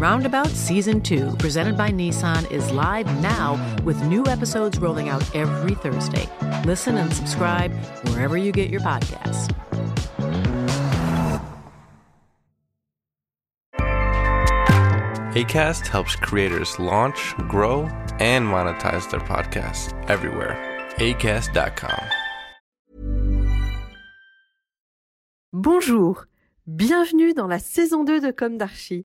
Roundabout Season 2, presented by Nissan, is live now with new episodes rolling out every Thursday. Listen and subscribe wherever you get your podcasts. ACAST helps creators launch, grow, and monetize their podcasts everywhere. ACAST.com. Bonjour, bienvenue dans la saison 2 de Comme d'Archie,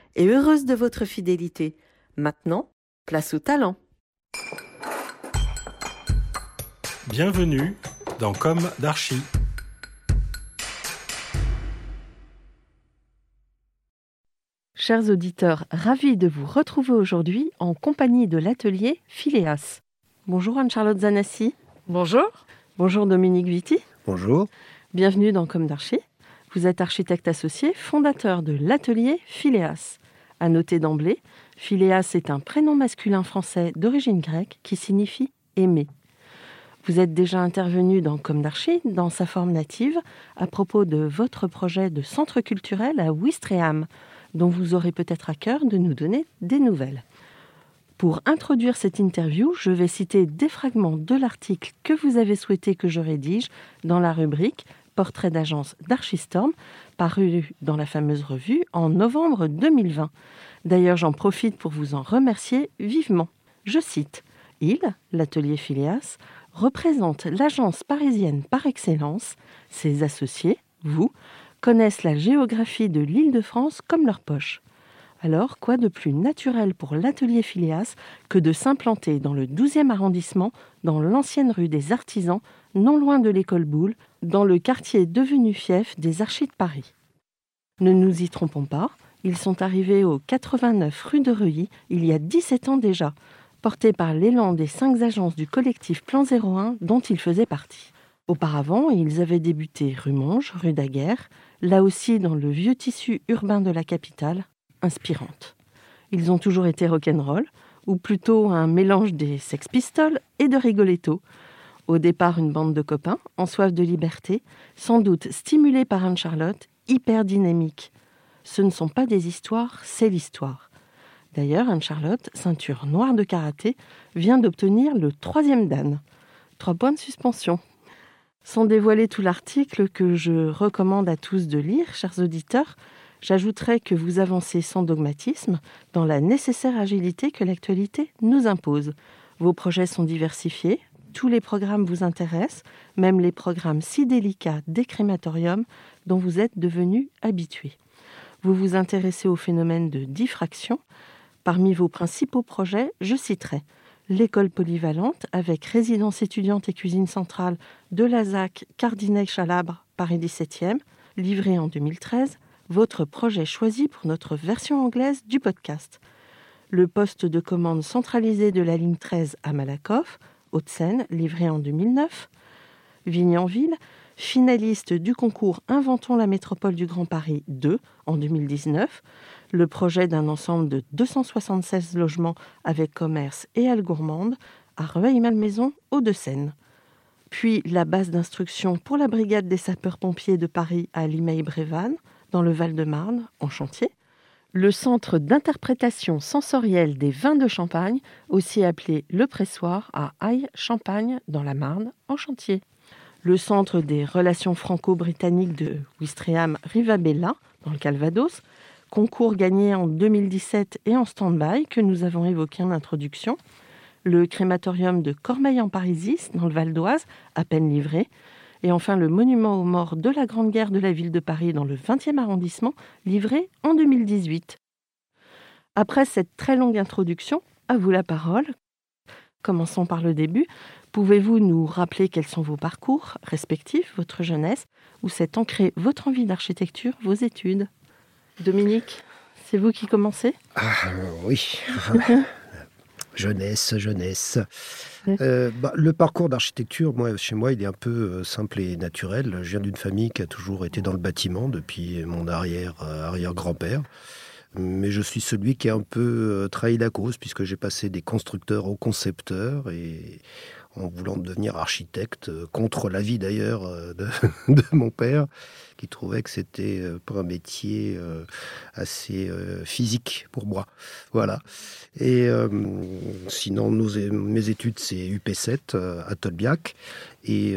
et heureuse de votre fidélité. Maintenant, place au talent. Bienvenue dans Comme d'Archie. Chers auditeurs, ravis de vous retrouver aujourd'hui en compagnie de l'atelier Phileas. Bonjour Anne-Charlotte Zanassi. Bonjour. Bonjour Dominique Vitti. Bonjour. Bienvenue dans Comme d'Archie. Vous êtes architecte associé, fondateur de l'atelier Phileas. À noter d'emblée, Phileas est un prénom masculin français d'origine grecque qui signifie aimer. Vous êtes déjà intervenu dans Comme dans sa forme native, à propos de votre projet de centre culturel à Ouistreham, dont vous aurez peut-être à cœur de nous donner des nouvelles. Pour introduire cette interview, je vais citer des fragments de l'article que vous avez souhaité que je rédige dans la rubrique Portrait d'agence d'Archistorm, paru dans la fameuse revue en novembre 2020. D'ailleurs, j'en profite pour vous en remercier vivement. Je cite Il, l'atelier Phileas, représente l'agence parisienne par excellence. Ses associés, vous, connaissent la géographie de l'île de France comme leur poche. Alors, quoi de plus naturel pour l'atelier Phileas que de s'implanter dans le 12e arrondissement, dans l'ancienne rue des Artisans, non loin de l'école Boulle, dans le quartier devenu fief des Archis de Paris? Ne nous y trompons pas, ils sont arrivés au 89 rue de Reuilly il y a 17 ans déjà, portés par l'élan des cinq agences du collectif Plan 01 dont ils faisaient partie. Auparavant, ils avaient débuté rue Monge, rue Daguerre, là aussi dans le vieux tissu urbain de la capitale, inspirante. Ils ont toujours été rock'n'roll, ou plutôt un mélange des Sex Pistols et de Rigoletto. Au départ, une bande de copains, en soif de liberté, sans doute stimulés par Anne-Charlotte, hyper dynamique. Ce ne sont pas des histoires, c'est l'histoire. D'ailleurs, Anne-Charlotte, ceinture noire de karaté, vient d'obtenir le troisième dan. Trois points de suspension. Sans dévoiler tout l'article que je recommande à tous de lire, chers auditeurs, j'ajouterai que vous avancez sans dogmatisme dans la nécessaire agilité que l'actualité nous impose. Vos projets sont diversifiés, tous les programmes vous intéressent, même les programmes si délicats des crématoriums dont vous êtes devenus habitués. Vous vous intéressez au phénomène de diffraction. Parmi vos principaux projets, je citerai l'école polyvalente avec résidence étudiante et cuisine centrale de la ZAC Cardinet-Chalabre, Paris 17e, livré en 2013, votre projet choisi pour notre version anglaise du podcast. Le poste de commande centralisé de la ligne 13 à Malakoff, Haute-Seine, livré en 2009. Vignanville, finaliste du concours Inventons la métropole du Grand Paris 2 en 2019, le projet d'un ensemble de 276 logements avec commerce et halles gourmandes à Rueil-Malmaison, Hauts-de-Seine. Puis la base d'instruction pour la brigade des sapeurs-pompiers de Paris à Limeil-Brévannes, dans le Val-de-Marne, en chantier. Le centre d'interprétation sensorielle des vins de Champagne, aussi appelé le Pressoir, à Aille-Champagne, dans la Marne, en chantier. Le centre des relations franco-britanniques de Ouistreham Rivabella, dans le Calvados. Concours gagné en 2017 et en stand-by, que nous avons évoqué en introduction le crématorium de Cormeil-en-Parisis, dans le Val d'Oise, à peine livré, et enfin le monument aux morts de la Grande Guerre de la ville de Paris dans le 20e arrondissement, livré en 2018. Après cette très longue introduction, à vous la parole. Commençons par le début. Pouvez-vous nous rappeler quels sont vos parcours respectifs, votre jeunesse, où s'est ancrée votre envie d'architecture, vos études? Dominique, c'est vous qui commencez? Ah, Oui. jeunesse, jeunesse. Euh, bah, le parcours d'architecture, moi, chez moi, il est un peu euh, simple et naturel. Je viens d'une famille qui a toujours été dans le bâtiment depuis mon arrière, euh, arrière-grand-père. Mais je suis celui qui a un peu trahi la cause, puisque j'ai passé des constructeurs aux concepteurs et en voulant devenir architecte, contre l'avis d'ailleurs de, de, mon père qui trouvait que c'était euh, pas un métier euh, assez euh, physique pour moi. Voilà. Et sinon, mes études, c'est UP7 à Tolbiac, et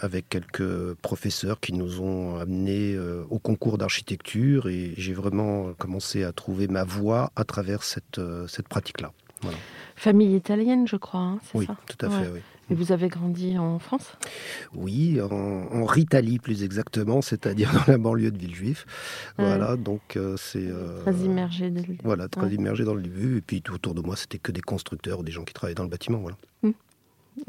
avec quelques professeurs qui nous ont amenés au concours d'architecture, et j'ai vraiment commencé à trouver ma voie à travers cette, cette pratique-là. Famille italienne, je crois, hein, c'est oui, tout à fait, oui. Et vous avez grandi en France? Oui, en, en, Ritalie plus exactement, c'est-à-dire dans la banlieue de Villejuif. Voilà, donc euh, c'est... Euh, très immergé. Voilà, très immergé dans le début. Et puis tout autour de moi, c'était que des constructeurs ou des gens qui travaillaient dans le bâtiment. Voilà. Hum.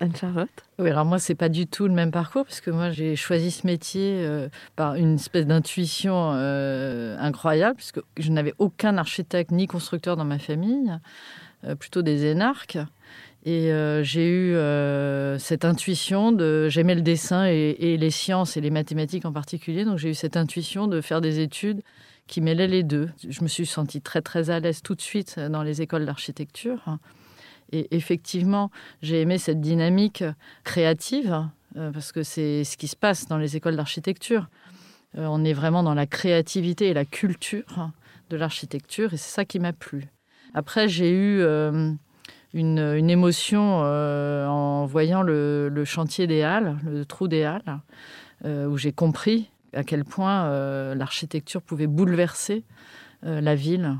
Anne-Charlotte Oui, alors moi, c'est pas du tout le même parcours, parce que moi, j'ai choisi ce métier euh, par une espèce d'intuition incroyable, puisque je n'avais aucun architecte ni constructeur dans ma famille, plutôt des énarques. Et euh, j'ai eu euh, cette intuition de. J'aimais le dessin et, les sciences et les mathématiques en particulier. Donc j'ai eu cette intuition de faire des études qui mêlaient les deux. Je me suis sentie très très à l'aise tout de suite dans les écoles d'architecture. Et effectivement, j'ai aimé cette dynamique créative euh, parce que c'est ce qui se passe dans les écoles d'architecture. on est vraiment dans la créativité et la culture de l'architecture et c'est ça qui m'a plu. Après, j'ai eu une, émotion euh, en voyant le, chantier des Halles, le trou des Halles, euh, où j'ai compris à quel point euh, l'architecture pouvait bouleverser la ville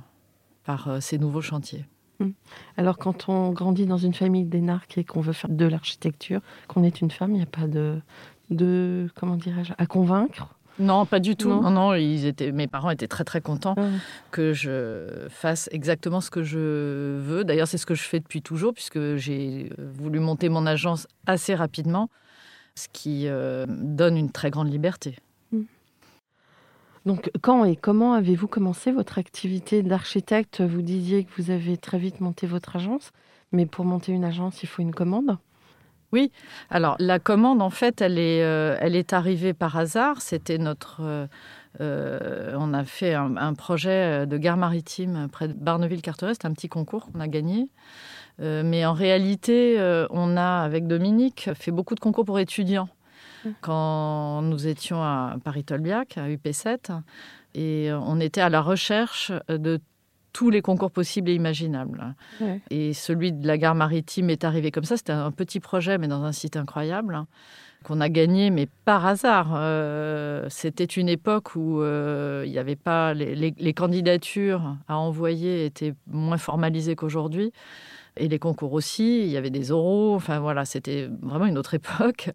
par ces nouveaux chantiers. Hum. Alors quand on grandit dans une famille d'énarques et qu'on veut faire de l'architecture, qu'on est une femme, il n'y a pas de comment dirais-je, à convaincre? Non, pas du tout. Non, non, ils étaient, mes parents étaient très très contents que je fasse exactement ce que je veux. D'ailleurs, c'est ce que je fais depuis toujours, puisque j'ai voulu monter mon agence assez rapidement, ce qui euh, donne une très grande liberté. Hmm. Donc, quand et comment avez-vous commencé votre activité d'architecte? Vous disiez que vous avez très vite monté votre agence, mais pour monter une agence, il faut une commande oui, alors la commande, en fait, elle est, euh, elle est arrivée par hasard. C'était notre. Euh, euh, on a fait un, projet de gare maritime près de Barneville-Carteret. C'était un petit concours qu'on a gagné. mais en réalité, on a, avec Dominique, fait beaucoup de concours pour étudiants. Mmh. Quand nous étions à Paris-Tolbiac, à UP7, et on était à la recherche de tous les concours possibles et imaginables. Et celui de la gare maritime est arrivé comme ça. C'était un petit projet, mais dans un site incroyable, qu'on a gagné, mais par hasard. Euh, c'était une époque où euh, il n'y avait pas les, candidatures à envoyer étaient moins formalisées qu'aujourd'hui. Et les concours aussi, il y avait des oraux. Enfin voilà, c'était vraiment une autre époque.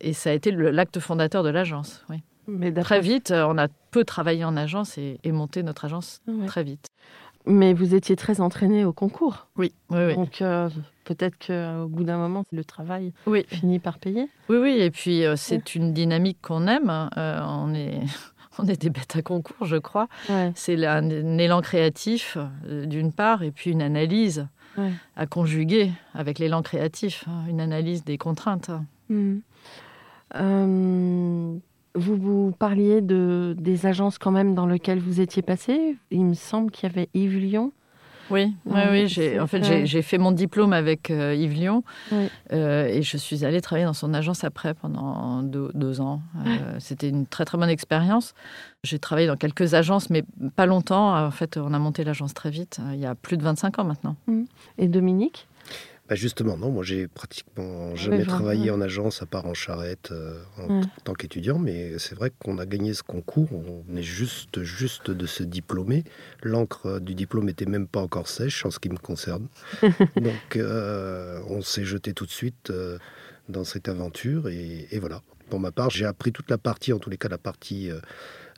Et ça a été l'acte fondateur de l'agence. Oui. Mais très vite, euh, on a peu travaillé en agence et, monté notre agence très vite. Mais vous étiez très entraîné au concours. Oui, oui, Donc euh, peut-être qu'au bout d'un moment, le travail finit par payer. Oui, oui. Et puis euh, c'est une dynamique qu'on aime. on est. On est des bêtes à concours, je crois. C'est un, élan créatif, d'une part, et puis une analyse à conjuguer avec l'élan créatif, hein, une analyse des contraintes. Mmh. Vous, vous parliez de, des agences quand même dans lesquelles vous étiez passé. Il me semble qu'il y avait Yves Lyon. Oui, oui, oui. J'ai, en fait, j'ai, fait mon diplôme avec Yves Lyon et je suis allée travailler dans son agence après pendant deux, ans. c'était une très très bonne expérience. J'ai travaillé dans quelques agences, mais pas longtemps. En fait, on a monté l'agence très vite, il y a plus de 25 ans maintenant. Mmh. Et Dominique? Bah justement, non. Moi, j'ai pratiquement jamais travaillé en agence à part en charrette euh, en tant qu'étudiant, mais c'est vrai qu'on a gagné ce concours. On est juste, juste de se diplômer. L'encre du diplôme était même pas encore sèche en ce qui me concerne. Donc, euh, on s'est jeté tout de suite euh, dans cette aventure et, et, voilà. Pour ma part, j'ai appris toute la partie, en tous les cas, la partie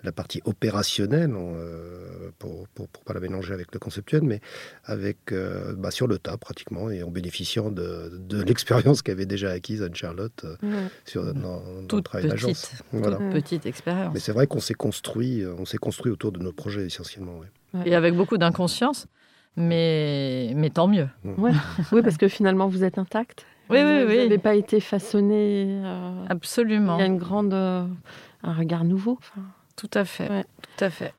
la partie opérationnelle, euh, pour ne pas la mélanger avec le conceptuel, mais avec, euh, bah, sur le tas pratiquement, et en bénéficiant de, l'expérience qu'avait déjà acquise Anne-Charlotte euh, sur, dans, le travail d'agence. Voilà. petite expérience. Mais c'est vrai qu'on s'est construit, on s'est construit autour de nos projets essentiellement. Et avec beaucoup d'inconscience, mais, mais tant mieux. oui, parce que finalement, vous êtes intact. Oui, oui, oui. Vous n'avez pas été façonné. Absolument. Il y a une grande, un regard nouveau. Tout à fait. Tout à fait.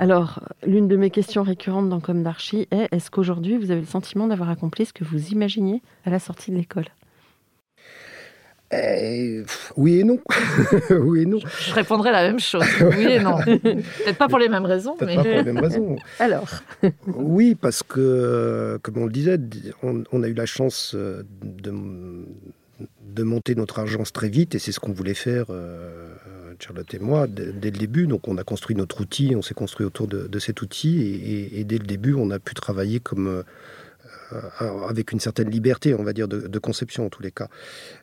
Alors, l'une de mes questions récurrentes dans Comme d'Archie est est-ce qu'aujourd'hui vous avez le sentiment d'avoir accompli ce que vous imaginiez à la sortie de l'école? Eh, oui et non. oui et non. Je répondrai la même chose. Oui et non. Peut-être pas pour les mêmes raisons. Mais... Pas pour les mêmes raisons. Alors. oui, parce que, comme on le disait, on, a eu la chance euh, de, de, monter notre agence très vite et c'est ce qu'on voulait faire. Euh, Charlotte et moi, dès, le début. Donc, on a construit notre outil, on s'est construit autour de, cet outil, et, dès le début, on a pu travailler comme euh, avec une certaine liberté, on va dire, de, conception en tous les cas.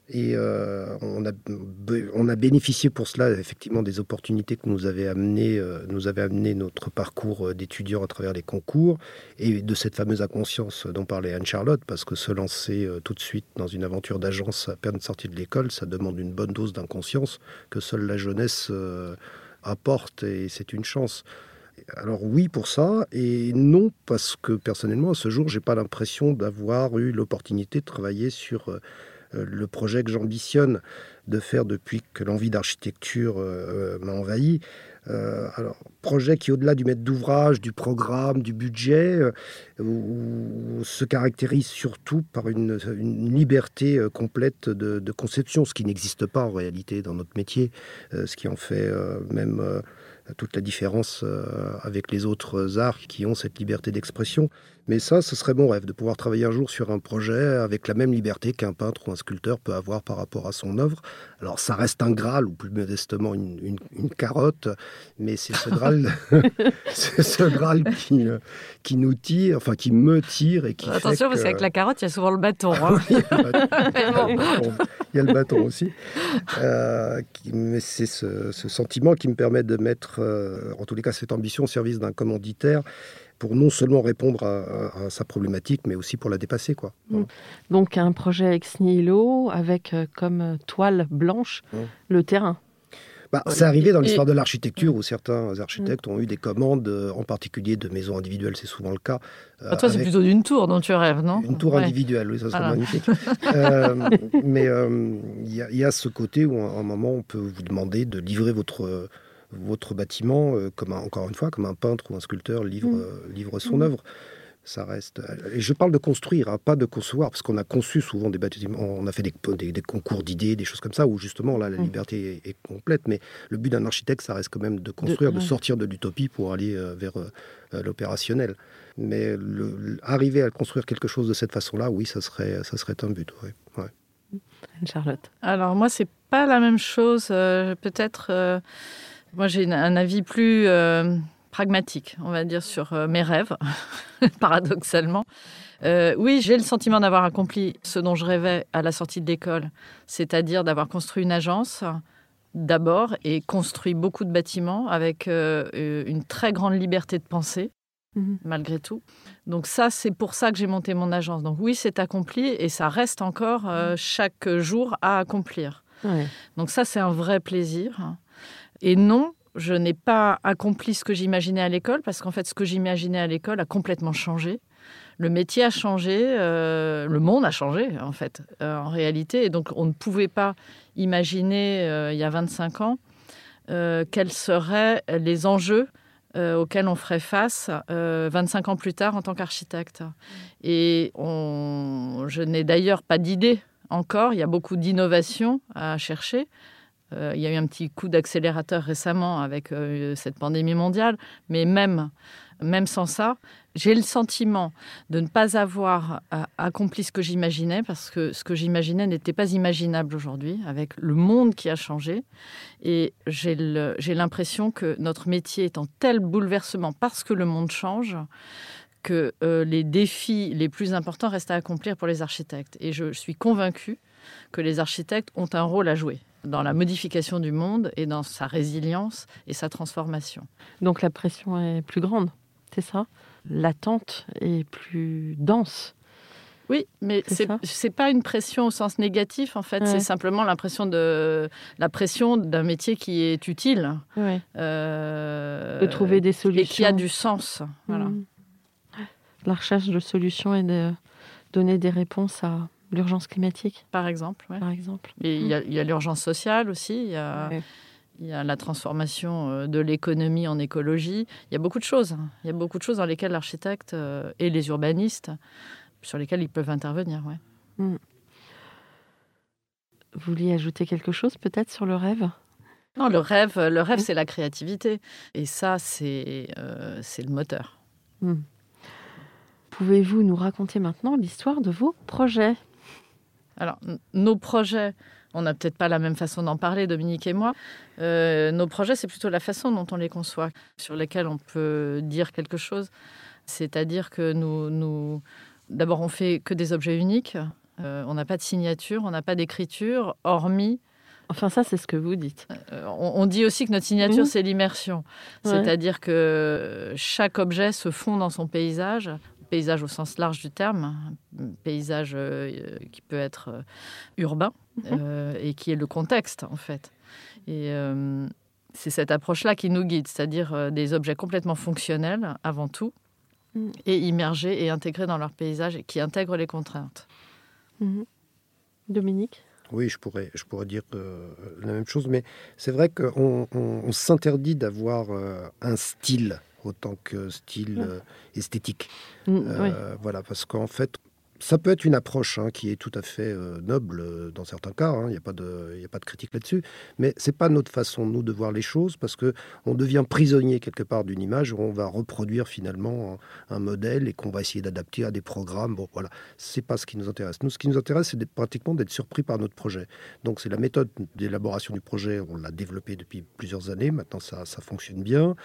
Et euh, on, a, on a bénéficié pour cela effectivement des opportunités que nous avait amené, euh, nous avait amené notre parcours d'étudiant à travers les concours et de cette fameuse inconscience dont parlait Anne-Charlotte, parce que se lancer tout de suite dans une aventure d'agence à peine sortie de l'école, ça demande une bonne dose d'inconscience que seule la jeunesse apporte et c'est une chance. Alors oui pour ça, et non parce que personnellement, à ce jour, j'ai pas l'impression d'avoir eu l'opportunité de travailler sur euh, le projet que j'ambitionne de faire depuis que l'envie d'architecture euh, m'a envahi. Euh, alors, projet qui, au-delà du maître d'ouvrage, du programme, du budget, se caractérise surtout par une, liberté complète de, conception, ce qui n'existe pas en réalité dans notre métier, ce qui en fait même toute la différence euh, avec les autres arts qui ont cette liberté d'expression. Mais ça, ce serait mon rêve, de pouvoir travailler un jour sur un projet avec la même liberté qu'un peintre ou un sculpteur peut avoir par rapport à son œuvre. Alors ça reste un Graal, ou plus modestement une, carotte, mais c'est ce Graal, c'est ce Graal qui, qui nous tire, enfin qui me tire et qui Attention, parce qu'avec la carotte, il y a souvent le bâton. Hein. il, y a le bâton aussi. Euh, mais c'est ce, sentiment qui me permet de mettre, euh, en tous les cas, cette ambition au service d'un commanditaire pour non seulement répondre à, sa problématique, mais aussi pour la dépasser. Quoi. Mm. Donc un projet ex nihilo avec euh, comme toile blanche mm. le terrain. Bah, c'est arrivé dans l'histoire de l'architecture où certains architectes mm. ont eu des commandes, euh, en particulier de maisons individuelles, c'est souvent le cas. Euh, ah, toi, c'est plutôt d'une tour dont tu rêves, non? Une tour individuelle, oui, ça serait magnifique. mais il y, y, a ce côté où, à un moment, on peut vous demander de livrer votre votre bâtiment, euh, comme encore une fois, comme un peintre ou un sculpteur livre, mm. euh, livre son mm. œuvre. Ça reste. Et je parle de construire, hein, pas de concevoir, parce qu'on a conçu souvent des bâtiments, on a fait des, des, concours d'idées, des choses comme ça, où justement là, la mm. liberté est, complète. Mais le but d'un architecte, ça reste quand même de construire, de, sortir de l'utopie pour aller euh, vers l'opérationnel. Mais le, arriver à construire quelque chose de cette façon-là, oui, ça serait, ça serait un but. Ouais. Charlotte. Alors moi, c'est pas la même chose. Peut-être. Moi, j'ai un avis plus euh, pragmatique, on va dire, sur euh, mes rêves, paradoxalement. Euh, oui, j'ai le sentiment d'avoir accompli ce dont je rêvais à la sortie de l'école, c'est-à-dire d'avoir construit une agence d'abord et construit beaucoup de bâtiments avec une très grande liberté de penser, mhm. malgré tout. Donc ça, c'est pour ça que j'ai monté mon agence. Donc oui, c'est accompli et ça reste encore mhm. chaque jour à accomplir. Donc ça, c'est un vrai plaisir. Et non, je n'ai pas accompli ce que j'imaginais à l'école, parce qu'en fait, ce que j'imaginais à l'école a complètement changé. Le métier a changé, euh, le monde a changé, en fait, euh, en réalité. Et donc, on ne pouvait pas imaginer, euh, il y a 25 ans, quels seraient les enjeux auxquels on ferait face 25 ans plus tard en tant qu'architecte. Et je n'ai d'ailleurs pas d'idée encore. Il y a beaucoup d'innovations à chercher. Euh, il y a eu un petit coup d'accélérateur récemment avec euh, cette pandémie mondiale, mais même, même sans ça, j'ai le sentiment de ne pas avoir euh, accompli ce que j'imaginais, parce que ce que j'imaginais n'était pas imaginable aujourd'hui, avec le monde qui a changé. Et j'ai l'impression que notre métier est en tel bouleversement parce que le monde change que les défis les plus importants restent à accomplir pour les architectes. Et je suis convaincue que les architectes ont un rôle à jouer dans la modification du monde et dans sa résilience et sa transformation. Donc la pression est plus grande, c'est ça? L'attente est plus dense. Oui, mais c'est n'est pas une pression au sens négatif en fait, c'est simplement l'impression de la pression d'un métier qui est utile, euh, de trouver des solutions et qui a du sens. Voilà. Mmh. La recherche de solutions et de donner des réponses à L'urgence climatique Par exemple. Par exemple. Et il y a, l'urgence sociale aussi. Il y a, il y a la transformation euh, de l'économie en écologie. Il y a beaucoup de choses. Il y a beaucoup de choses dans lesquelles l'architecte euh, et les urbanistes, sur lesquels ils peuvent intervenir. Ouais. Hmm. Vous vouliez ajouter quelque chose peut-être sur le rêve? Non, le rêve, le rêve, hmm. c'est la créativité. Et ça, c'est euh, le moteur. Pouvez-vous nous raconter maintenant l'histoire de vos projets? Alors, nos projets, on n'a peut-être pas la même façon d'en parler, Dominique et moi. Euh, nos projets, c'est plutôt la façon dont on les conçoit, sur lesquels on peut dire quelque chose. C'est-à-dire que nous, nous d'abord, on fait que des objets uniques. Euh, on n'a pas de signature, on n'a pas d'écriture, hormis Enfin, ça, c'est ce que vous dites. Euh, on, dit aussi que notre signature, c'est l'immersion. C'est-à-dire que chaque objet se fond dans son paysage paysage au sens large du terme, paysage euh, qui peut être euh, urbain mhm. euh, et qui est le contexte en fait. Et c'est cette approche-là qui nous guide, c'est-à-dire des objets complètement fonctionnels avant tout mhm. et immergés et intégrés dans leur paysage et qui intègrent les contraintes. Mhm. Dominique? Oui, je pourrais, je pourrais dire la même chose, mais c'est vrai qu'on on, s'interdit d'avoir un style autant que style euh, esthétique. Mm, euh, voilà, parce qu'en fait, ça peut être une approche hein, qui est tout à fait euh, noble euh, dans certains cas. Il hein, n'y a, pas de, a pas de critique là-dessus. Mais c'est pas notre façon, nous, de voir les choses parce que on devient prisonnier quelque part d'une image où on va reproduire finalement un, modèle et qu'on va essayer d'adapter à des programmes. Bon, voilà. C'est pas ce qui nous intéresse. Nous, ce qui nous intéresse, c'est pratiquement d'être surpris par notre projet. Donc, c'est la méthode d'élaboration du projet. On l'a développée depuis plusieurs années. Maintenant, ça, ça fonctionne bien.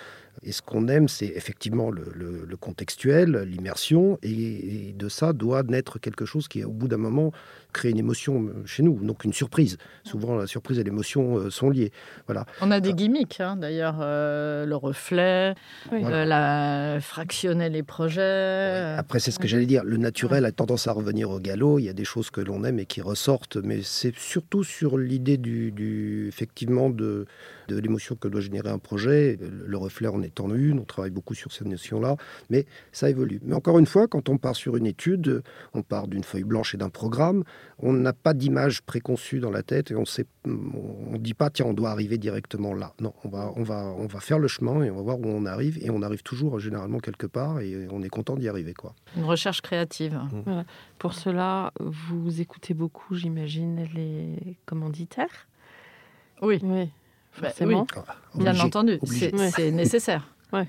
Et ce qu'on aime, c'est effectivement le, le, contextuel, l'immersion. Et, et de ça doit naître quelque chose qui, au bout d'un moment, crée une émotion euh, chez nous, donc une surprise. Souvent, la surprise et l'émotion euh, sont liées. Voilà. On a des gimmicks, hein, d'ailleurs, euh, le reflet, la fractionner les projets. Après, c'est ce que j'allais dire. Le naturel a tendance à revenir au galop. Il y a des choses que l'on aime et qui ressortent, mais c'est surtout sur l'idée du, du, effectivement, de de l'émotion que doit générer un projet. Le reflet en est en une, on travaille beaucoup sur cette notion-là, mais ça évolue. Mais encore une fois, quand on part sur une étude, on part d'une feuille blanche et d'un programme, on n'a pas d'image préconçue dans la tête et on sait, on dit pas tiens on doit arriver directement là. Non, on va, on va, on va faire le chemin et on va voir où on arrive et on arrive toujours généralement quelque part et on est content d'y arriver quoi. Une recherche créative. Mmh. Pour cela, vous écoutez beaucoup, j'imagine, les commanditaires. Oui. oui. Bah forcément. Ah, Bien entendu, c'est nécessaire. Ouais.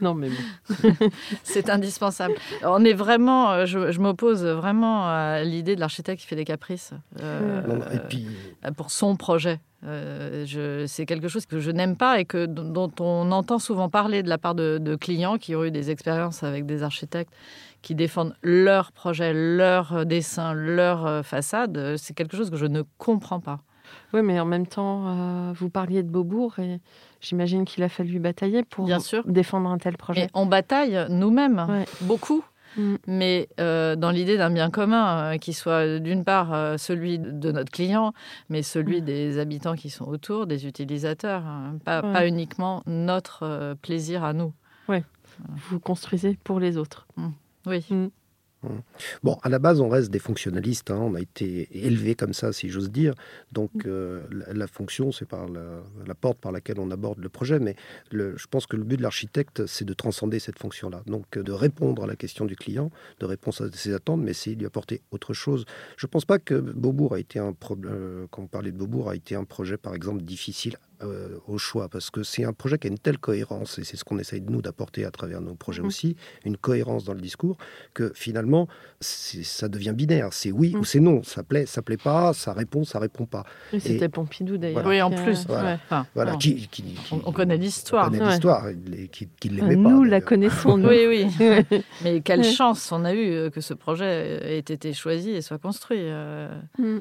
non, mais c'est indispensable. On est vraiment, euh, je, m'oppose vraiment à l'idée de l'architecte qui fait des caprices euh, et puis... Euh, pour son projet. c'est quelque chose que je n'aime pas et que, dont on entend souvent parler de la part de, de, clients qui ont eu des expériences avec des architectes qui défendent leur projet, leur dessin, leur façade. C'est quelque chose que je ne comprends pas. Oui, mais en même temps, euh, vous parliez de Beaubourg et j'imagine qu'il a fallu batailler pour défendre un tel projet. Et on bataille nous-mêmes, beaucoup. Mm. Mais euh, dans l'idée d'un bien commun, euh, qui soit d'une part celui de notre client, mais celui mm. des habitants qui sont autour, des utilisateurs, hein. pas, uniquement notre plaisir à nous. Oui, vous construisez pour les autres. Mm. Oui. Hum. Bon, à la base, on reste des fonctionnalistes. Hein. On a été élevés comme ça, si j'ose dire. Donc, mm. euh, la, fonction, c'est par la, porte par laquelle on aborde le projet. Mais je pense que le but de l'architecte, c'est de transcender cette fonction-là. Donc, de répondre à la question du client, de répondre à ses attentes, mais c'est lui apporter autre chose. Je ne pense pas que Beaubourg a été un problème. Euh, quand on parlait de Beaubourg, a été un projet, par exemple, difficile euh, au choix, parce que c'est un projet qui a une telle cohérence, et c'est ce qu'on essaye de nous d'apporter à travers nos projets mmh. aussi, une cohérence dans le discours, que finalement, ça devient binaire. C'est oui ou mmh. c'est non. Ça plaît, ça plaît pas, ça répond, ça répond pas. C'était Pompidou d'ailleurs. Oui, en plus. Voilà. qui, on, connaît l'histoire. On connaît l'histoire, qui, qui l'aimait pas. Nous la connaissons. oui, oui. Mais quelle chance on a eu euh, que ce projet ait été choisi et soit construit. Euh. Mmh.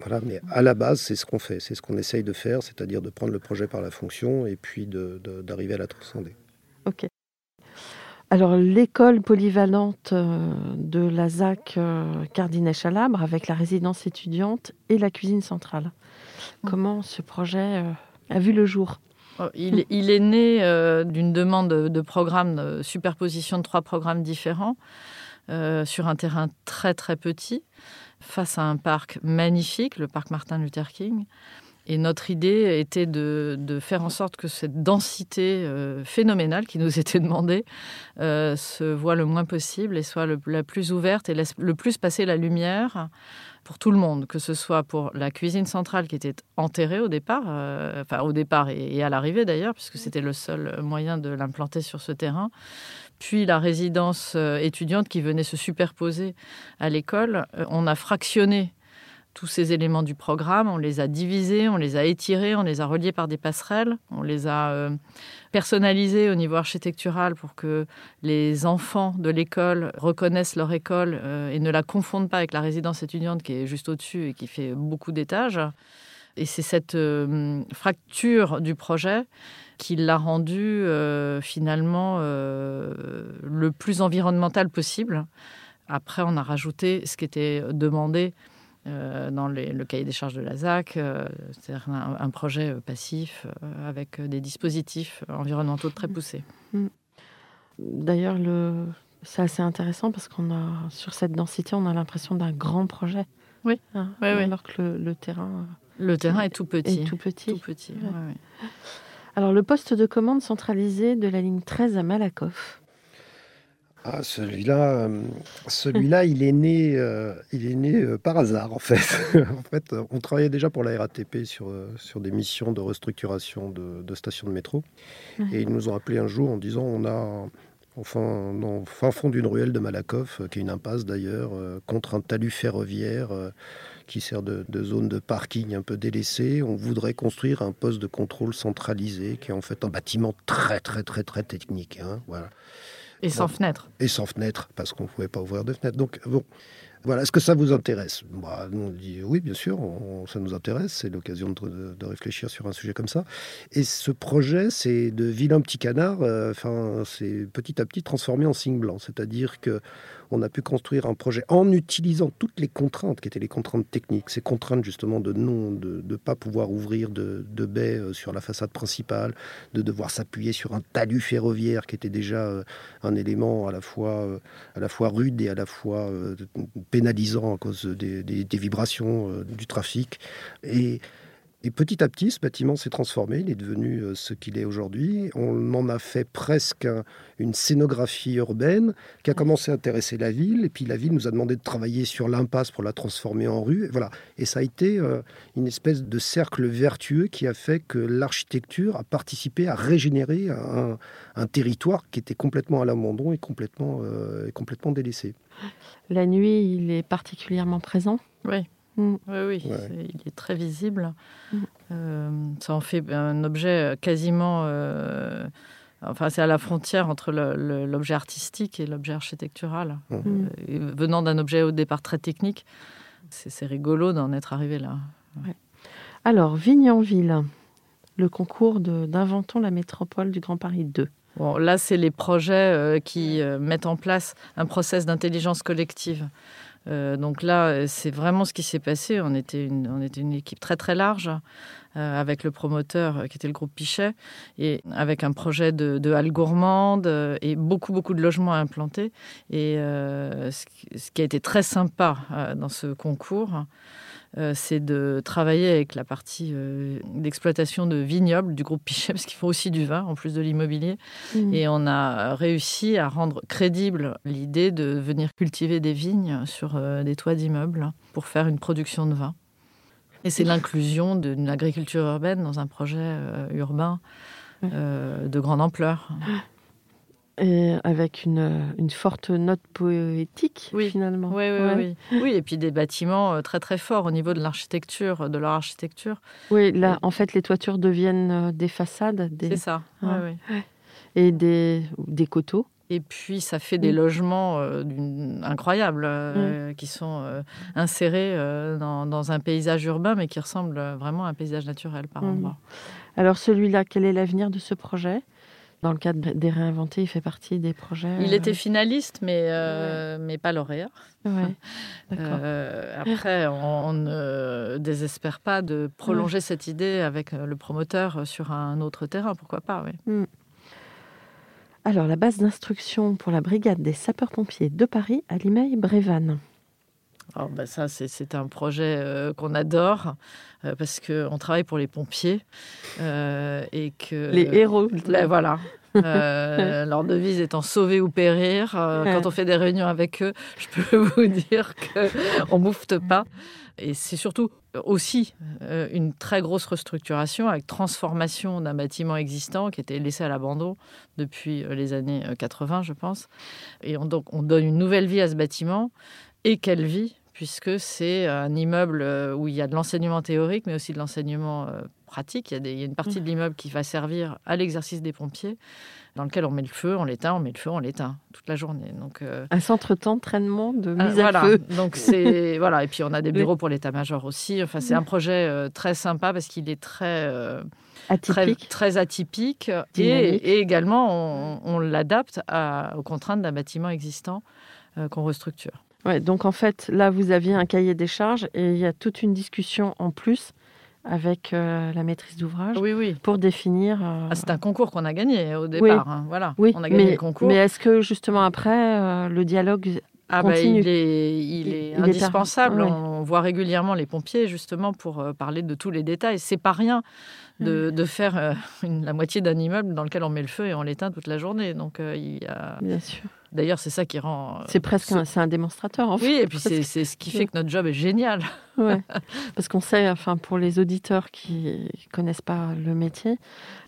Voilà, mais à la base, c'est ce qu'on fait, c'est ce qu'on essaye de faire, c'est-à-dire de prendre le projet par la fonction et puis d'arriver à la transcender. Ok. Alors, l'école polyvalente euh, de la ZAC euh, Cardinet-Chalabre avec la résidence étudiante et la cuisine centrale. Mmh. Comment ce projet euh, a vu le jour? Oh, il, est né d'une demande de programme, de superposition de trois programmes différents sur un terrain très très petit face à un parc magnifique, le parc Martin Luther King. Et notre idée était de, faire en sorte que cette densité euh, phénoménale qui nous était demandée euh, se voit le moins possible et soit la plus ouverte et laisse le plus passer la lumière pour tout le monde, que ce soit pour la cuisine centrale qui était enterrée au départ, euh, enfin au départ et à l'arrivée d'ailleurs, puisque c'était le seul moyen de l'implanter sur ce terrain, puis la résidence euh, étudiante qui venait se superposer à l'école. Euh, on a fractionné tous ces éléments du programme, on les a divisés, on les a étirés, on les a reliés par des passerelles, on les a euh, personnalisés au niveau architectural pour que les enfants de l'école reconnaissent leur école et ne la confondent pas avec la résidence étudiante qui est juste au-dessus et qui fait beaucoup d'étages. Et c'est cette fracture du projet qui l'a rendu euh, finalement euh, le plus environnemental possible. Après, on a rajouté ce qui était demandé euh, dans le cahier des charges de la ZAC, c'est-à-dire un, projet passif avec des dispositifs environnementaux très poussés. Mm. D'ailleurs, le... c'est assez intéressant parce qu'on a sur cette densité, on a l'impression d'un grand projet. Oui. Hein, oui, alors que le, terrain. Le terrain est tout petit. Est tout petit. Tout petit. Alors, le poste de commande centralisé de la ligne 13 à Malakoff. Ah, celui-là, euh, celui-là, il est né, euh, il est né euh, par hasard en fait. en fait, on travaillait déjà pour la RATP sur sur des missions de restructuration de, stations de métro, et ils nous ont appelé un jour en disant on a enfin dans fin fond d'une ruelle de Malakoff, qui est une impasse d'ailleurs, contre un talus ferroviaire qui sert de, zone de parking un peu délaissée. On voudrait construire un poste de contrôle centralisé, qui est en fait un bâtiment très, très, très, très technique. Hein, voilà. Et sans fenêtre. Et sans fenêtre, parce qu'on ne pouvait pas ouvrir de fenêtre. Donc, bon, voilà, est-ce que ça vous intéresse? Bah, On dit oui, bien sûr, ça nous intéresse. C'est l'occasion de, réfléchir sur un sujet comme ça. Et ce projet, c'est de vilain petit canard. Euh, enfin, c'est petit à petit transformé en signe blanc. C'est-à-dire que on a pu construire un projet en utilisant toutes les contraintes qui étaient les contraintes techniques, ces contraintes justement de non, de ne pas pouvoir ouvrir de, baies euh, sur la façade principale, de devoir s'appuyer sur un talus ferroviaire qui était déjà euh, un élément à la fois, à la fois rude et à la fois pénalisant à cause des, vibrations du trafic. Et et petit à petit, ce bâtiment s'est transformé, il est devenu euh, ce qu'il est aujourd'hui. On en a fait presque une scénographie urbaine qui a commencé à intéresser la ville. Et puis la ville nous a demandé de travailler sur l'impasse pour la transformer en rue. Et voilà. Et ça a été euh, une espèce de cercle vertueux qui a fait que l'architecture a participé à régénérer un, territoire qui était complètement à l'abandon et complètement, euh, complètement délaissé. La nuit, il est particulièrement présent? Oui. Mm. Oui, oui, il est très visible. Mm. Euh, ça en fait un objet quasiment. Euh, enfin, c'est à la frontière entre l'objet artistique et l'objet architectural. Mm. Euh, venant d'un objet au départ très technique, c'est rigolo d'en être arrivé là. Alors, Vignanville, le concours d'Inventons la métropole du Grand Paris 2. Bon, là, c'est les projets qui mettent en place un process d'intelligence collective donc là, c'est vraiment ce qui s'est passé. On était, une, on était une équipe très très large avec le promoteur qui était le groupe Pichet et avec un projet de, de halle gourmande et beaucoup beaucoup de logements à implanter. Et ce, qui a été très sympa dans ce concours, euh, c'est de travailler avec la partie euh, d'exploitation de vignobles du groupe Pichet, parce qu'ils font aussi du vin, en plus de l'immobilier. Mmh. Et on a réussi à rendre crédible l'idée de venir cultiver des vignes sur euh, des toits d'immeubles pour faire une production de vin. Et c'est l'inclusion d'une agriculture urbaine dans un projet urbain de grande ampleur. Et avec une, une, forte note poétique, oui. finalement. Oui, oui, oui. oui, et puis des bâtiments euh, très, très forts au niveau de l'architecture, de leur architecture. Oui, là, en fait, les toitures deviennent euh, des façades. Des... C'est ça, oui, Et des, des coteaux. Et puis, ça fait des logements euh, incroyables qui sont insérés dans, dans, un paysage urbain, mais qui ressemblent vraiment à un paysage naturel par endroits. Alors, celui-là, quel est l'avenir de ce projet? Dans le cadre des réinventés, il fait partie des projets. Il était euh, finaliste, mais, euh, mais pas lauréat. Euh, après, on, ne désespère pas de prolonger cette idée avec le promoteur sur un autre terrain, pourquoi pas, oui. Hmm. Alors, la base d'instruction pour la brigade des sapeurs-pompiers de Paris à Limeil-Brévannes. Alors, ben ça, c'est un projet qu'on adore parce qu'on travaille pour les pompiers et que les héros. voilà. leur devise étant sauver ou périr. Quand on fait des réunions avec eux, je peux vous dire qu'on moufte pas. Et c'est surtout aussi une très grosse restructuration avec transformation d'un bâtiment existant qui était laissé à l'abandon depuis les années 80, je pense. Et on, donc on donne une nouvelle vie à ce bâtiment et quelle vie puisque c'est un immeuble euh, où il y a de l'enseignement théorique, mais aussi de l'enseignement euh, pratique. Il y, a une partie de mmh. l'immeuble qui va servir à l'exercice des pompiers, dans lequel on met le feu, on l'éteint, on met le feu, on l'éteint toute la journée. Donc, euh, Un centre d'entraînement de mise à feu. Donc c'est voilà. Et puis on a des bureaux pour l'état-major aussi. Enfin, c'est un projet très sympa parce qu'il est très atypique, très, atypique, et, également on, l'adapte aux contraintes d'un bâtiment existant qu'on restructure. Ouais, donc en fait, là, vous aviez un cahier des charges et il y a toute une discussion en plus avec euh, la maîtrise d'ouvrage oui, oui. pour définir. Euh, ah, c'est un concours qu'on a gagné au départ. Hein, voilà. Oui, on a gagné mais, le concours. Mais est-ce que justement après, euh, le dialogue ah bah, il est, il est indispensable. On voit régulièrement les pompiers justement pour parler de tous les détails. C'est pas rien de, de faire la moitié d'un immeuble dans lequel on met le feu et on l'éteint toute la journée. Donc il y a. Bien sûr. D'ailleurs, c'est ça qui rend. C'est presque un, un, démonstrateur, en fait. Oui, et puis c'est ce qui fait que notre job est génial. Ouais. Parce qu'on sait, enfin, pour les auditeurs qui ne connaissent pas le métier,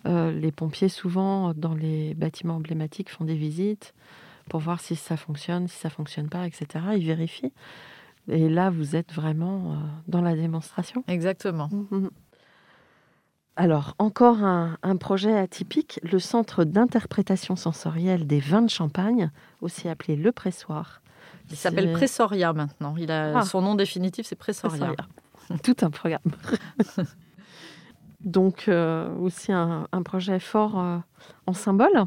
euh, les pompiers, souvent, dans les bâtiments emblématiques, font des visites pour voir si ça fonctionne, si ça fonctionne pas, etc. Ils vérifient. Et là, vous êtes vraiment euh, dans la démonstration. Exactement. Mhm. Alors, encore un, projet atypique, le Centre d'interprétation sensorielle des vins de Champagne, aussi appelé le Pressoir. Il s'appelle Pressoria maintenant. Il a, ah. Son nom définitif, c'est Pressoria. Tout un programme. Donc, euh, aussi un, projet fort euh, en symbole.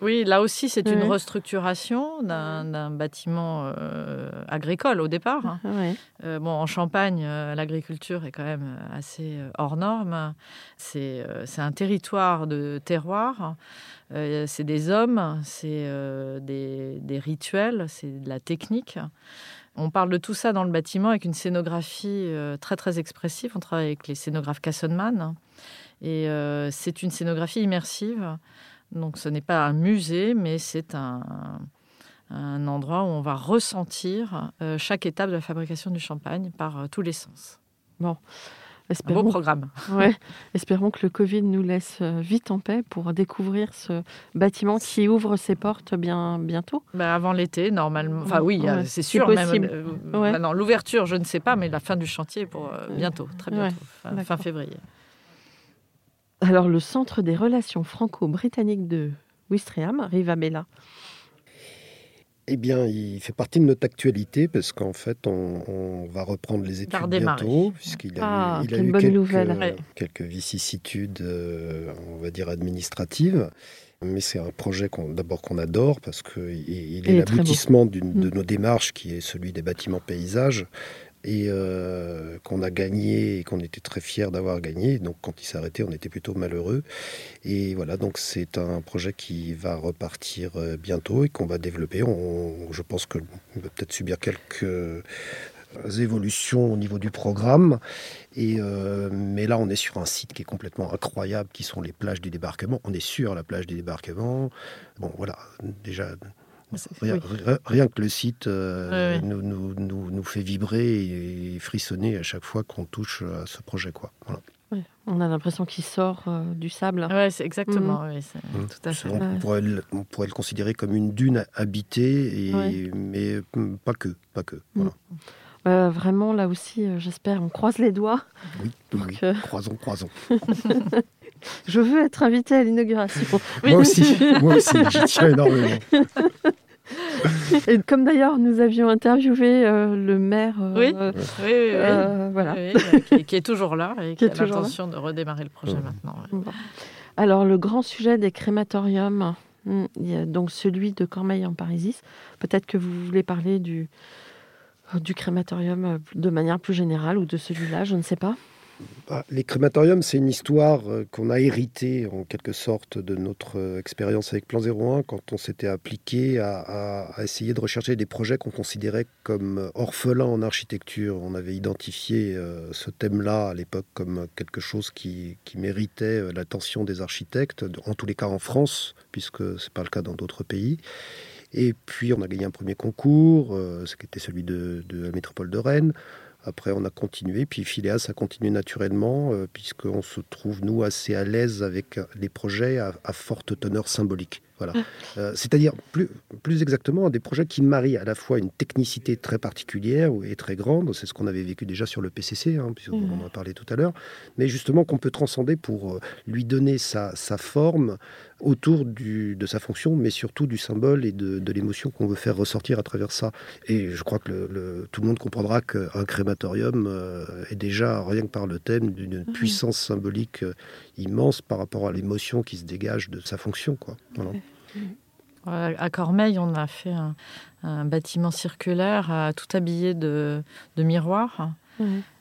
Oui, là aussi, c'est une restructuration d'un bâtiment euh, agricole au départ. Hein. Euh, bon, en Champagne, euh, l'agriculture est quand même assez hors norme. C'est un territoire de terroir. c'est des hommes, c'est des, des, rituels, c'est de la technique. On parle de tout ça dans le bâtiment avec une scénographie très très expressive. On travaille avec les scénographes Kassenman. Et c'est une scénographie immersive donc ce n'est pas un musée, mais c'est un, endroit où on va ressentir euh, chaque étape de la fabrication du champagne par euh, tous les sens. Bon. Espérons, un beau programme. Ouais. Espérons que le Covid nous laisse euh, vite en paix pour découvrir ce bâtiment qui ouvre ses portes bien bientôt. Ben avant l'été, normalement. Enfin oui, c'est sûr. Possible. L'ouverture, je ne sais pas, mais la fin du chantier pour bientôt, très bientôt, fin février. Alors, le Centre des relations franco-britanniques de Ouistreham, Rivabella. eh bien, il fait partie de notre actualité parce qu'en fait, on, va reprendre les études bientôt, puisqu'il a, ah, eu, il quelques, quelques, vicissitudes, euh, on va dire, administratives. Mais c'est un projet d'abord qu'on adore parce qu'il il est l'aboutissement de mm. nos démarches qui est celui des bâtiments paysages et euh, qu'on a gagné et qu'on était très fiers d'avoir gagné. Donc quand il s'est on était plutôt malheureux. Et voilà, donc c'est un projet qui va repartir euh, bientôt et qu'on va développer. On, je pense qu'on va peut-être subir quelques euh, évolutions au niveau du programme. Et mais là, on est sur un site qui est complètement incroyable, qui sont les plages du débarquement. On est sur la plage du débarquement. Bon, voilà, déjà Rien, que le site euh, Nous, nous, nous, fait vibrer et frissonner à chaque fois qu'on touche à ce projet. Quoi. On a l'impression qu'il sort euh, du sable. Oui, c'est exactement. Mmh. Tout à fait. On, pourrait le, on, pourrait le, considérer comme une dune habitée, et, mais pas que. Pas que mmh. voilà. vraiment, là aussi, euh, j'espère, on croise les doigts. Oui, oui. croisons, croisons. Je veux être invité à l'inauguration. Moi aussi, moi aussi, j'y tiens énormément. Et comme d'ailleurs nous avions interviewé euh, le maire, euh, oui, oui, oui, euh, voilà, qui, est toujours là et qui, a l'intention de redémarrer le projet maintenant. Alors le grand sujet des crématoriums, hmm, il y a donc celui de Cormeil en Parisis. Peut-être que vous voulez parler du du crématorium de manière plus générale ou de celui-là, je ne sais pas. Bah, les crématoriums, c'est une histoire euh, qu'on a héritée en quelque sorte de notre euh, expérience avec Plan 01 quand on s'était appliqué à, essayer de rechercher des projets qu'on considérait comme euh, orphelins en architecture. On avait identifié ce thème-là à l'époque comme quelque chose qui, méritait l'attention des architectes, en tous les cas en France, puisque ce n'est pas le cas dans d'autres pays. Et puis on a gagné un premier concours, ce qui était celui de la métropole de Rennes. Après, on a continué, puis Phileas a continué naturellement, euh, puisqu'on se trouve, nous, assez à l'aise avec les projets à, forte teneur symbolique. Voilà. Ah. Euh, c'est-à-dire, plus, plus exactement, des projets qui marient à la fois une technicité très particulière et très grande, c'est ce qu'on avait vécu déjà sur le PCC, hein, puisqu'on mmh. en a parlé tout à l'heure, mais justement qu'on peut transcender pour euh, lui donner sa, sa forme, autour du, de sa fonction, mais surtout du symbole et de, de l'émotion qu'on veut faire ressortir à travers ça. Et je crois que le, tout le monde comprendra qu'un crématorium euh, est déjà, rien que par le thème, d'une mhm. puissance symbolique euh, immense par rapport à l'émotion qui se dégage de sa fonction. Quoi. À Cormeil, on a fait un, bâtiment circulaire tout habillé de, de miroirs.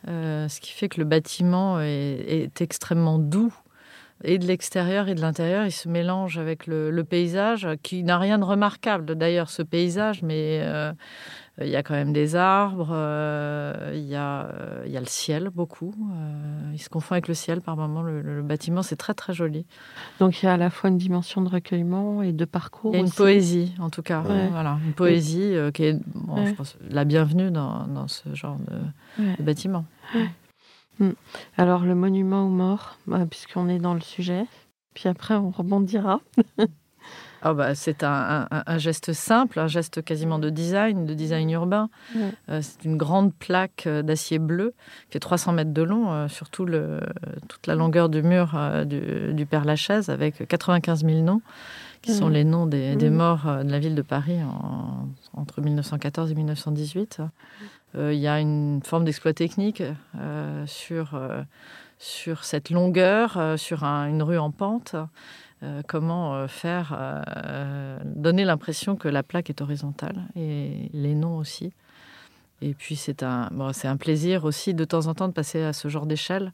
Euh, ce qui fait que le bâtiment est, est extrêmement doux et de l'extérieur et de l'intérieur. Il se mélange avec le, paysage, qui n'a rien de remarquable d'ailleurs, ce paysage, mais euh, il y a quand même des arbres, euh, il, y a, il y a le ciel beaucoup. Euh, il se confond avec le ciel par moments. Le, bâtiment, c'est très très joli. Donc il y a à la fois une dimension de recueillement et de parcours. Et une poésie, en tout cas. Voilà, une poésie qui est je pense, la bienvenue dans, dans ce genre de, de bâtiment. Hmm. Alors le monument aux morts, bah, puisqu'on est dans le sujet, puis après on rebondira. Ah bah, c'est un, geste simple, un geste quasiment de design, de design urbain. Euh, c'est une grande plaque euh, d'acier bleu qui fait 300 mètres de long euh, sur toute la longueur du mur du, Père Lachaise avec 95 000 noms qui sont les noms des, morts de la ville de Paris entre 1914 et 1918. Euh, il y a une forme d'exploit technique euh, sur, euh, sur cette longueur, sur une rue en pente. comment faire donner l'impression que la plaque est horizontale et les noms aussi. Et puis c'est un, c'est un plaisir aussi de temps en temps de passer à ce genre d'échelle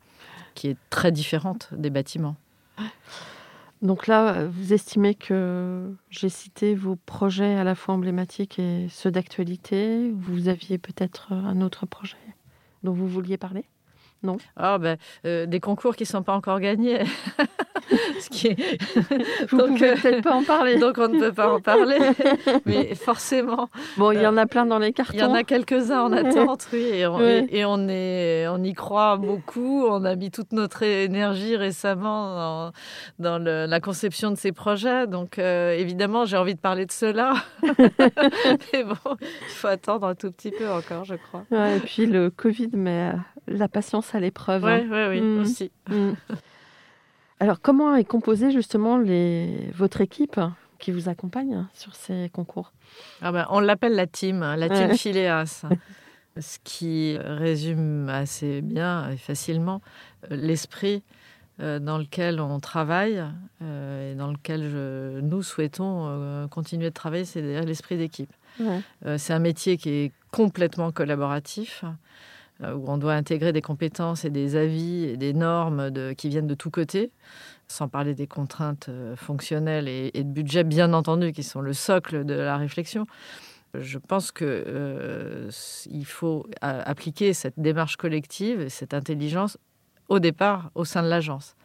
qui est très différente des bâtiments. Donc là, vous estimez que j'ai cité vos projets à la fois emblématiques et ceux d'actualité. Vous aviez peut-être un autre projet dont vous vouliez parler? Non ah, ben, euh, Des concours qui ne sont pas encore gagnés. Ce qui est... Vous donc, pouvez euh, peut-être pas en parler. Donc on ne peut pas en parler, mais forcément. Bon, il y en a plein dans les cartons. Il y en a quelques-uns en attente, oui, et on, Et, on, est, on y croit beaucoup. On a mis toute notre énergie récemment dans, la conception de ces projets, donc euh, évidemment j'ai envie de parler de cela, mais bon, il faut attendre un tout petit peu encore, je crois. et puis le Covid euh, la patience à l'épreuve. Oui, hein. oui, oui, mm. aussi. Mm. Alors, comment est composée justement les... votre équipe qui vous accompagne sur ces concours? Ah ben, On l'appelle la team, hein, la team Phileas. ce qui résume assez bien et facilement euh, l'esprit euh, dans lequel on travaille euh, et dans lequel je, nous souhaitons continuer de travailler, c'est l'esprit d'équipe. c'est un métier qui est complètement collaboratif, où on doit intégrer des compétences et des avis et des normes qui viennent de tous côtés, sans parler des contraintes fonctionnelles et, de budget, bien entendu, qui sont le socle de la réflexion. Je pense qu'il euh, faut appliquer cette démarche collective et cette intelligence au départ au sein de l'agence.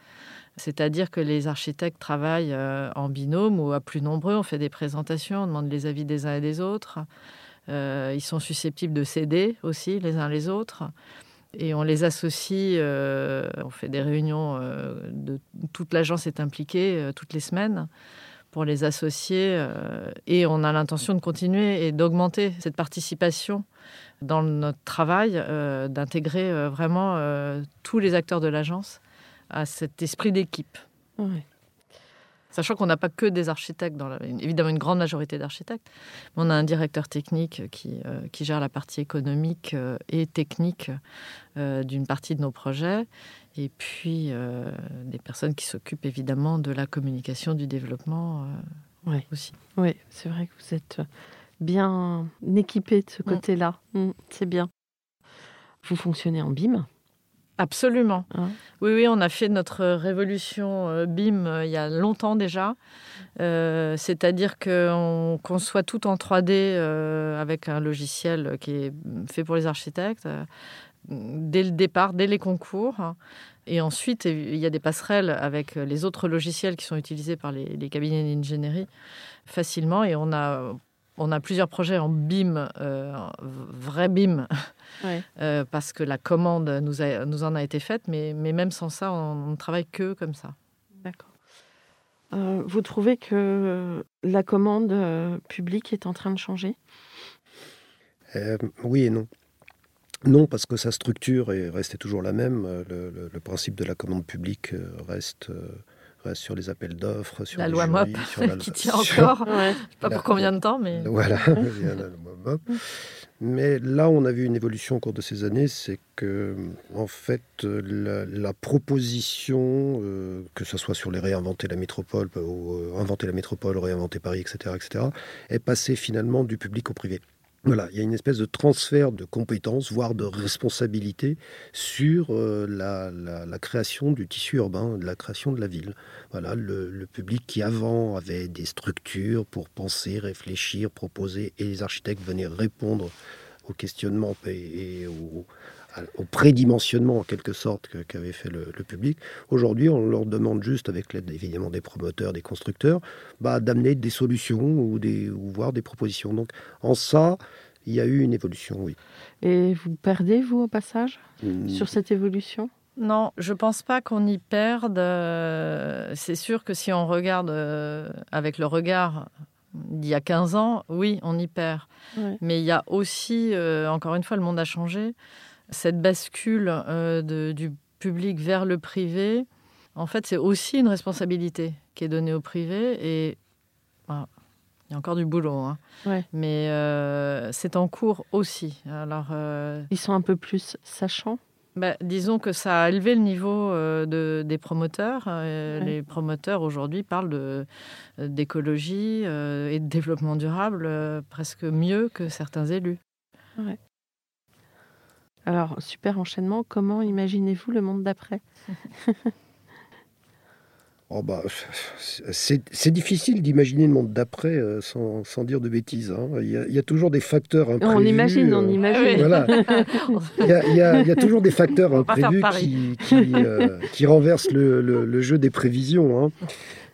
C'est-à-dire que les architectes travaillent euh, en binôme ou à plus nombreux. On fait des présentations, on demande les avis des uns et des autres. Euh, ils sont susceptibles de céder aussi les uns les autres. Et on les associe, on fait des réunions, de, toute l'agence est impliquée toutes les semaines pour les associer. Euh, et on a l'intention de continuer et d'augmenter cette participation dans notre travail, euh, d'intégrer euh, vraiment tous les acteurs de l'agence à cet esprit d'équipe. Sachant qu'on n'a pas que des architectes, dans évidemment une grande majorité d'architectes, mais on a un directeur technique qui, qui gère la partie économique et technique d'une partie de nos projets et puis euh, des personnes qui s'occupent évidemment de la communication, du développement euh, aussi. Oui, c'est vrai que vous êtes bien équipé de ce mm. côté-là. Mm, c'est bien. Vous fonctionnez en BIM Absolument. Hein oui, oui, on a fait notre révolution euh, BIM il y a longtemps déjà. C'est-à-dire qu'on conçoit tout en 3D avec un logiciel qui est fait pour les architectes dès le départ, dès les concours. Et ensuite, il y a des passerelles avec les autres logiciels qui sont utilisés par les, cabinets d'ingénierie facilement. Et on a, on a plusieurs projets en BIM, euh, vrai BIM, euh, parce que la commande nous, a, nous en a été faite. Mais, mais même sans ça, on ne travaille que comme ça. D'accord. Euh, vous trouvez que la commande publique est en train de changer? Oui et non. Non, parce que sa structure est restée toujours la même. Le, principe de la commande publique reste, reste sur les appels d'offres, sur la loi MOP qui tient encore. Je ne sais pas pour combien de temps, mais voilà, il y a la loi MOP. Mais là, on a vu une évolution au cours de ces années, c'est que en fait, la, proposition, que ce soit sur les réinventer la métropole, ou inventer la métropole, réinventer Paris, etc., etc., est passée finalement du public au privé. Voilà, il y a une espèce de transfert de compétences, voire de responsabilité sur euh, la, création du tissu urbain, de la création de la ville. Voilà, le, public qui avant avait des structures pour penser, réfléchir, proposer, et les architectes venaient répondre aux questionnements et, et aux, au prédimensionnement en quelque sorte qu'avait fait le, public. Aujourd'hui, on leur demande juste, avec l'aide évidemment des promoteurs, des constructeurs, bah, d'amener des solutions ou, des, ou voir des propositions. Donc en ça, il y a eu une évolution, oui. Et vous perdez, vous, au passage, mmh. sur cette évolution? Non, je pense pas qu'on y perde. Euh, c'est sûr que si on regarde euh, avec le regard d'il y a 15 ans, oui, on y perd. Mais il y a aussi, euh, encore une fois, le monde a changé cette bascule euh, du public vers le privé, en fait, c'est aussi une responsabilité qui est donnée au privé. Et il y a encore du boulot, hein. mais euh, c'est en cours aussi. Alors, euh, Ils sont un peu plus sachants? bah, disons que ça a élevé le niveau de, des promoteurs. Les promoteurs aujourd'hui parlent d'écologie et de développement durable presque mieux que certains élus. Ouais. Alors, super enchaînement, comment imaginez-vous le monde d'après? Oh bah, c'est difficile d'imaginer le monde d'après euh, sans, sans, dire de bêtises. Hein. Il, y a, toujours des facteurs imprévus. On imagine, on euh, imagine. Voilà. il, y a, il, y a, toujours des facteurs imprévus qui, qui, euh, qui, renversent le, le, jeu des prévisions. Hein.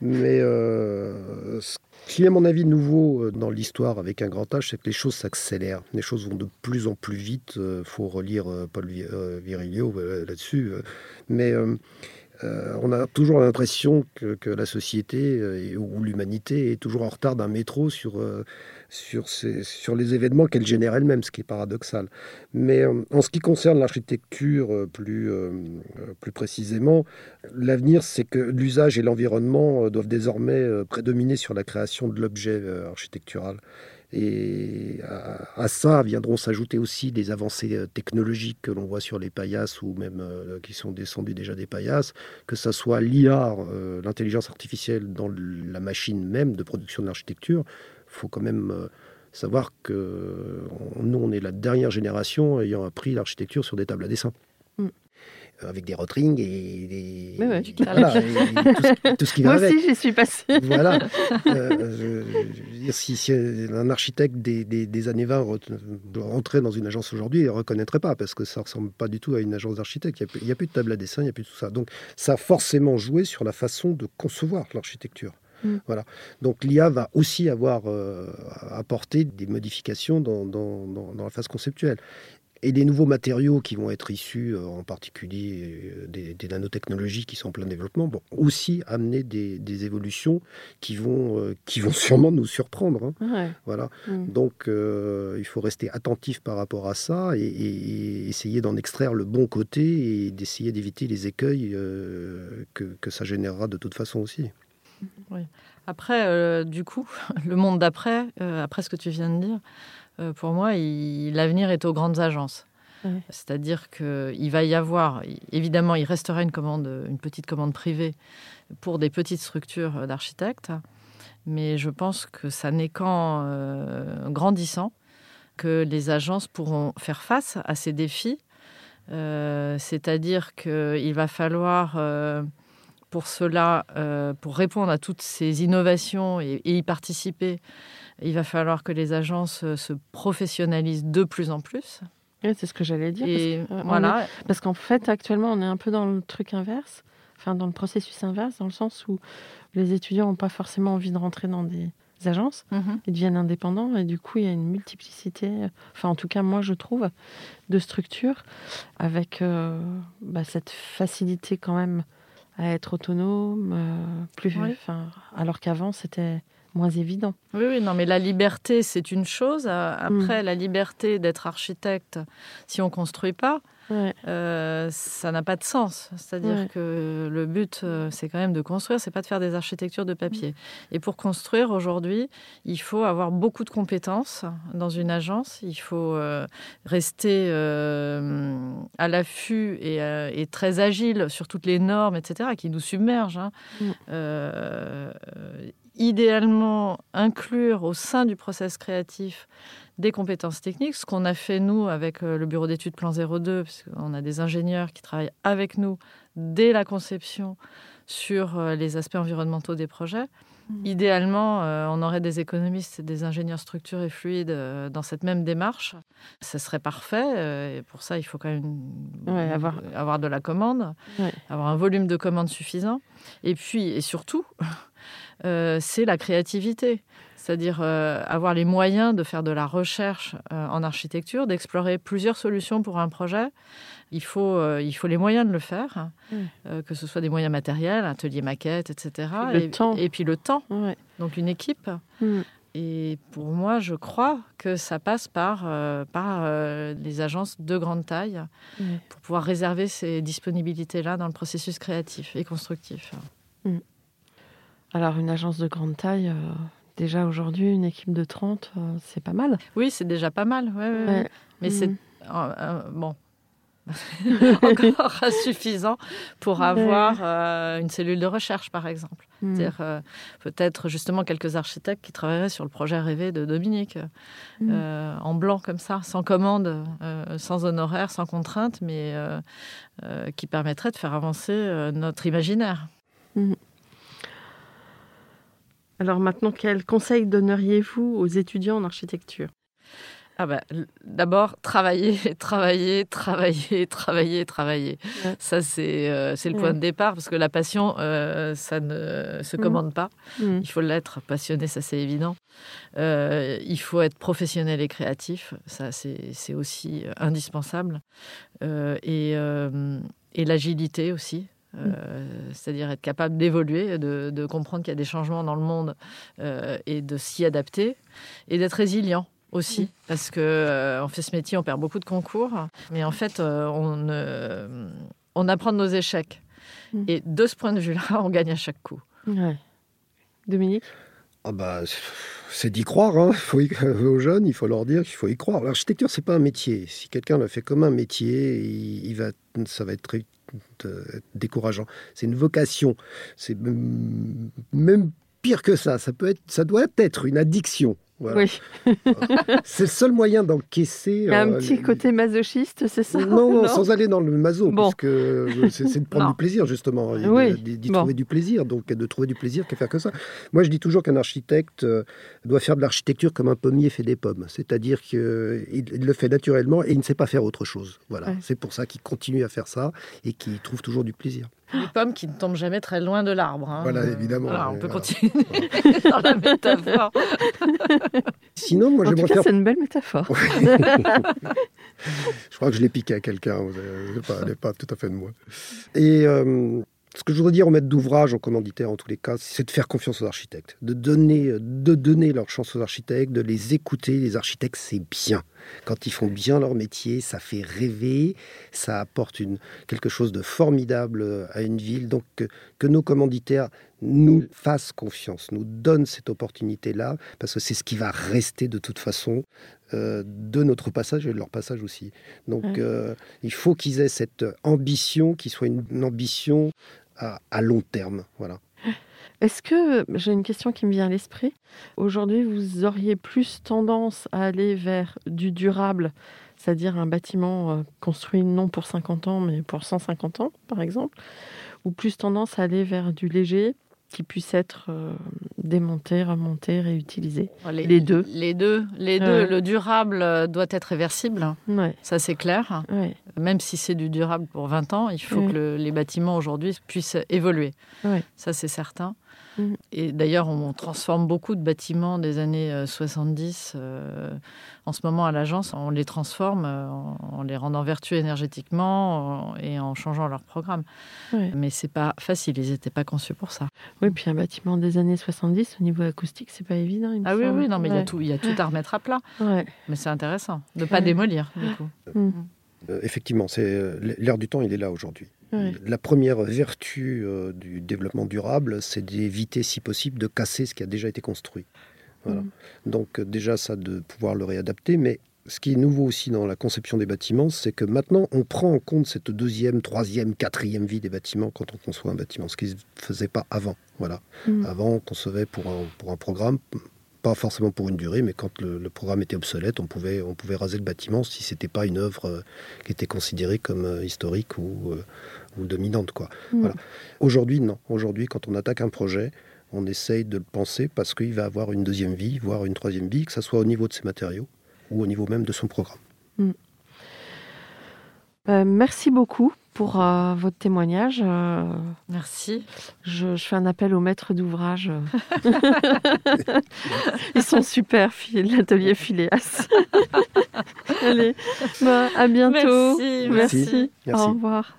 Mais ce qui est, à mon avis, nouveau dans l'histoire avec un grand H, c'est que les choses s'accélèrent. Les choses vont de plus en plus vite. Il faut relire Paul Virilio là-dessus. Mais euh, on a toujours l'impression que, la société euh, ou l'humanité est toujours en retard d'un métro sur, euh, sur, sur les événements qu'elle génère elle-même, ce qui est paradoxal. Mais en ce qui concerne l'architecture plus, plus précisément, l'avenir, c'est que l'usage et l'environnement doivent désormais prédominer sur la création de l'objet architectural. Et à, ça viendront s'ajouter aussi des avancées euh, technologiques que l'on voit sur les paillasses ou même euh, qui sont descendues déjà des paillasses, que ce soit l'IA, euh, l'intelligence artificielle dans la machine même de production de l'architecture. Il faut quand même savoir que nous, on est la dernière génération ayant appris l'architecture sur des tables à dessin. Euh, avec des rotrings et des. voilà, tout, ce, qui va Moi aussi, j'y suis passé. Voilà. Euh, si, un architecte des, des, années 20 rentrait dans une agence aujourd'hui, il ne reconnaîtrait pas parce que ça ne ressemble pas du tout à une agence d'architecte. Il n'y a, plus de table à dessin, il n'y a plus tout ça. Donc, ça a forcément joué sur la façon de concevoir l'architecture. Mm. Voilà. Donc l'IA va aussi avoir euh, apporté des modifications dans, dans, dans, la phase conceptuelle et des nouveaux matériaux qui vont être issus, euh, en particulier euh, des, nanotechnologies qui sont en plein développement, vont aussi amener des, évolutions qui vont, euh, qui vont sûrement nous surprendre. Hein. Voilà. Mm. Donc, il faut rester attentif par rapport à ça et, essayer d'en extraire le bon côté et d'essayer d'éviter les écueils que, que, ça générera de toute façon aussi. Après, du coup, le monde d'après, après ce que tu viens de dire, euh, pour moi, l'avenir est aux grandes agences. C'est-à-dire qu'il va y avoir, évidemment, il restera une, commande, une petite commande privée pour des petites structures d'architectes, mais je pense que ça n'est qu'en euh, grandissant que les agences pourront faire face à ces défis. Euh, c'est-à-dire qu'il va falloir, pour cela, pour répondre à toutes ces innovations et y participer, il va falloir que les agences euh, se professionnalisent de plus en plus. c'est ce que j'allais dire. Et parce, voilà. parce qu'en fait, actuellement, on est un peu dans le truc inverse, enfin dans le processus inverse, dans le sens où les étudiants n'ont pas forcément envie de rentrer dans des agences, mhm. ils deviennent indépendants et du coup il y a une multiplicité, enfin en tout cas moi je trouve, de structures avec euh, bah, cette facilité quand même à être autonome, euh, plus, alors qu'avant c'était moins évident. Oui, oui, non, mais la liberté, c'est une chose. Euh, après, mm. la liberté d'être architecte, si on construit pas, euh, ça n'a pas de sens. C'est-à-dire que le but, euh, c'est quand même de construire, c'est pas de faire des architectures de papier. Et pour construire aujourd'hui, il faut avoir beaucoup de compétences dans une agence. Il faut rester à l'affût et, très agile sur toutes les normes, etc., qui nous submergent. Hein. Mm idéalement inclure au sein du process créatif des compétences techniques, ce qu'on a fait nous avec euh, le bureau d'études Plan 02, parce qu'on a des ingénieurs qui travaillent avec nous dès la conception sur euh, les aspects environnementaux des projets. Mmh. Idéalement, euh, on aurait des économistes et des ingénieurs structurés fluides dans cette même démarche. Ce serait parfait. et pour ça, il faut quand même avoir... avoir... de la commande, avoir un volume de commande suffisant. Et puis, et surtout, c'est la créativité. C'est-à-dire euh, avoir les moyens de faire de la recherche euh, en architecture, d'explorer plusieurs solutions pour un projet. Il faut, il faut les moyens de le faire, mm. que ce soit des moyens matériels, atelier maquette, etc. Et, temps. et puis le temps. Donc une équipe. Mm. Et pour moi, je crois que ça passe par, par les agences de grande taille pour pouvoir réserver ces disponibilités-là dans le processus créatif et constructif. Mm. Alors, une agence de grande taille, euh, déjà aujourd'hui, une équipe de 30, euh, c'est pas mal. Oui, c'est déjà pas mal. Mais c'est. Mhm. Euh, bon. encore insuffisant pour avoir une cellule de recherche, par exemple. C'est-à-dire peut-être justement quelques architectes qui travailleraient sur le projet rêvé de Dominique, mhm. en blanc comme ça, sans commande, sans honoraire, sans contrainte, mais qui permettrait de faire avancer notre imaginaire. Alors maintenant, quel conseil donneriez-vous aux étudiants en architecture? Ah bah, D'abord, travailler, travailler, travailler, travailler, travailler. Ça, c'est euh, le point de départ, parce que la passion, euh, ça ne se mmh. commande pas. Mmh. Il faut l'être. Passionné, ça, c'est évident. Euh, il faut être professionnel et créatif. Ça, c'est aussi indispensable. et, et l'agilité aussi. Euh, c'est-à-dire être capable d'évoluer, de, de, comprendre qu'il y a des changements dans le monde euh, et de s'y adapter, et d'être résilient aussi, parce que euh, on fait ce métier, on perd beaucoup de concours, mais en fait, on, on apprend de nos échecs. Mm. Et de ce point de vue-là, on gagne à chaque coup. Ouais. Dominique? Ah bah, c'est d'y croire. Hein. Faut aux jeunes, il faut leur dire qu'il faut y croire. L'architecture, c'est pas un métier. Si quelqu'un le fait comme un métier, il, va, ça va être décourageant. C'est une vocation. C'est même pire que ça. Ça peut être, ça doit être une addiction. Oui. c'est le seul moyen d'encaisser. un euh, petit côté masochiste, c'est ça non, sans aller dans le maso, parce que euh, c'est de prendre du plaisir, justement, d'y trouver du plaisir. Donc, de trouver du plaisir, qu'à faire que ça. Moi, je dis toujours qu'un architecte euh, doit faire de l'architecture comme un pommier fait des pommes. C'est-à-dire qu'il le fait naturellement et il ne sait pas faire autre chose. Voilà. C'est pour ça qu'il continue à faire ça et qu'il trouve toujours du plaisir. Les pommes qui ne tombent jamais très loin de l'arbre. Hein. Voilà, évidemment. on peut continuer dans la métaphore. Sinon, moi, j'aimerais faire... c'est une belle métaphore. je crois que je l'ai piqué à quelqu'un. Elle n'est pas, tout à fait de moi. Et euh, ce que je voudrais dire aux maîtres d'ouvrage, aux commanditaires en tous les cas, c'est de faire confiance aux architectes, de donner, de donner leur chance aux architectes, de les écouter. Les architectes, c'est bien. Quand ils font bien leur métier, ça fait rêver, ça apporte une, quelque chose de formidable à une ville. Donc que, nos commanditaires nous fassent confiance, nous donnent cette opportunité-là, parce que c'est ce qui va rester de toute façon euh, de notre passage et de leur passage aussi. Donc euh, il faut qu'ils aient cette ambition, qui soit une, ambition à, long terme. Voilà. Est-ce que, j'ai une question qui me vient à l'esprit, aujourd'hui vous auriez plus tendance à aller vers du durable, c'est-à-dire un bâtiment euh, construit non pour 50 ans mais pour 150 ans par exemple, ou plus tendance à aller vers du léger qui puisse être euh, démonté, remonté, réutilisé. Les, deux. Les deux. Les deux. Le durable euh, doit être réversible. Ça, c'est clair. Même si c'est du durable pour 20 ans, il faut que les bâtiments aujourd'hui puissent évoluer. Ça, c'est certain. Mm. Et d'ailleurs, on transforme beaucoup de bâtiments des années 70. Euh, euh, en ce moment, à l'agence, on les transforme euh, en, les rendant vertueux énergétiquement et en changeant leur programme. Mais c'est pas facile, ils n'étaient pas conçus pour ça. Oui, puis un bâtiment des années 70, au niveau acoustique, c'est pas évident. ah oui, oui, non, mais il y, a tout, y a tout à remettre à plat. Mais c'est intéressant de ne pas démolir, du coup. Mm. effectivement, c'est l'air du temps, il est là aujourd'hui. La première vertu euh, du développement durable, c'est d'éviter, si possible, de casser ce qui a déjà été construit. Mm. Donc euh, déjà, ça de pouvoir le réadapter, mais ce qui est nouveau aussi dans la conception des bâtiments, c'est que maintenant, on prend en compte cette deuxième, troisième, quatrième vie des bâtiments quand on conçoit un bâtiment, ce qui ne se faisait pas avant. Voilà. Mm. Avant, on concevait pour pour un programme, pas forcément pour une durée, mais quand le, programme était obsolète, on pouvait, on pouvait raser le bâtiment si c'était pas une œuvre euh, qui était considérée comme historique ou, ou, dominante. Quoi. Mm. Voilà. Aujourd'hui, non. Aujourd'hui, quand on attaque un projet, on essaye de le penser parce qu'il va avoir une deuxième vie, voire une troisième vie, que ce soit au niveau de ses matériaux ou au niveau même de son programme. Mm. merci beaucoup pour euh, votre témoignage. Euh, Merci. Je, fais un appel aux maîtres d'ouvrage. Ils sont super, l'atelier Phileas. Allez, bah, à bientôt. Merci. Merci. Au revoir.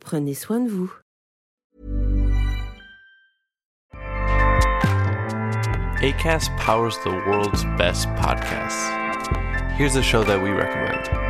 Prenez soin de vous. ACAST powers the world's best podcasts. Here's a show that we recommend.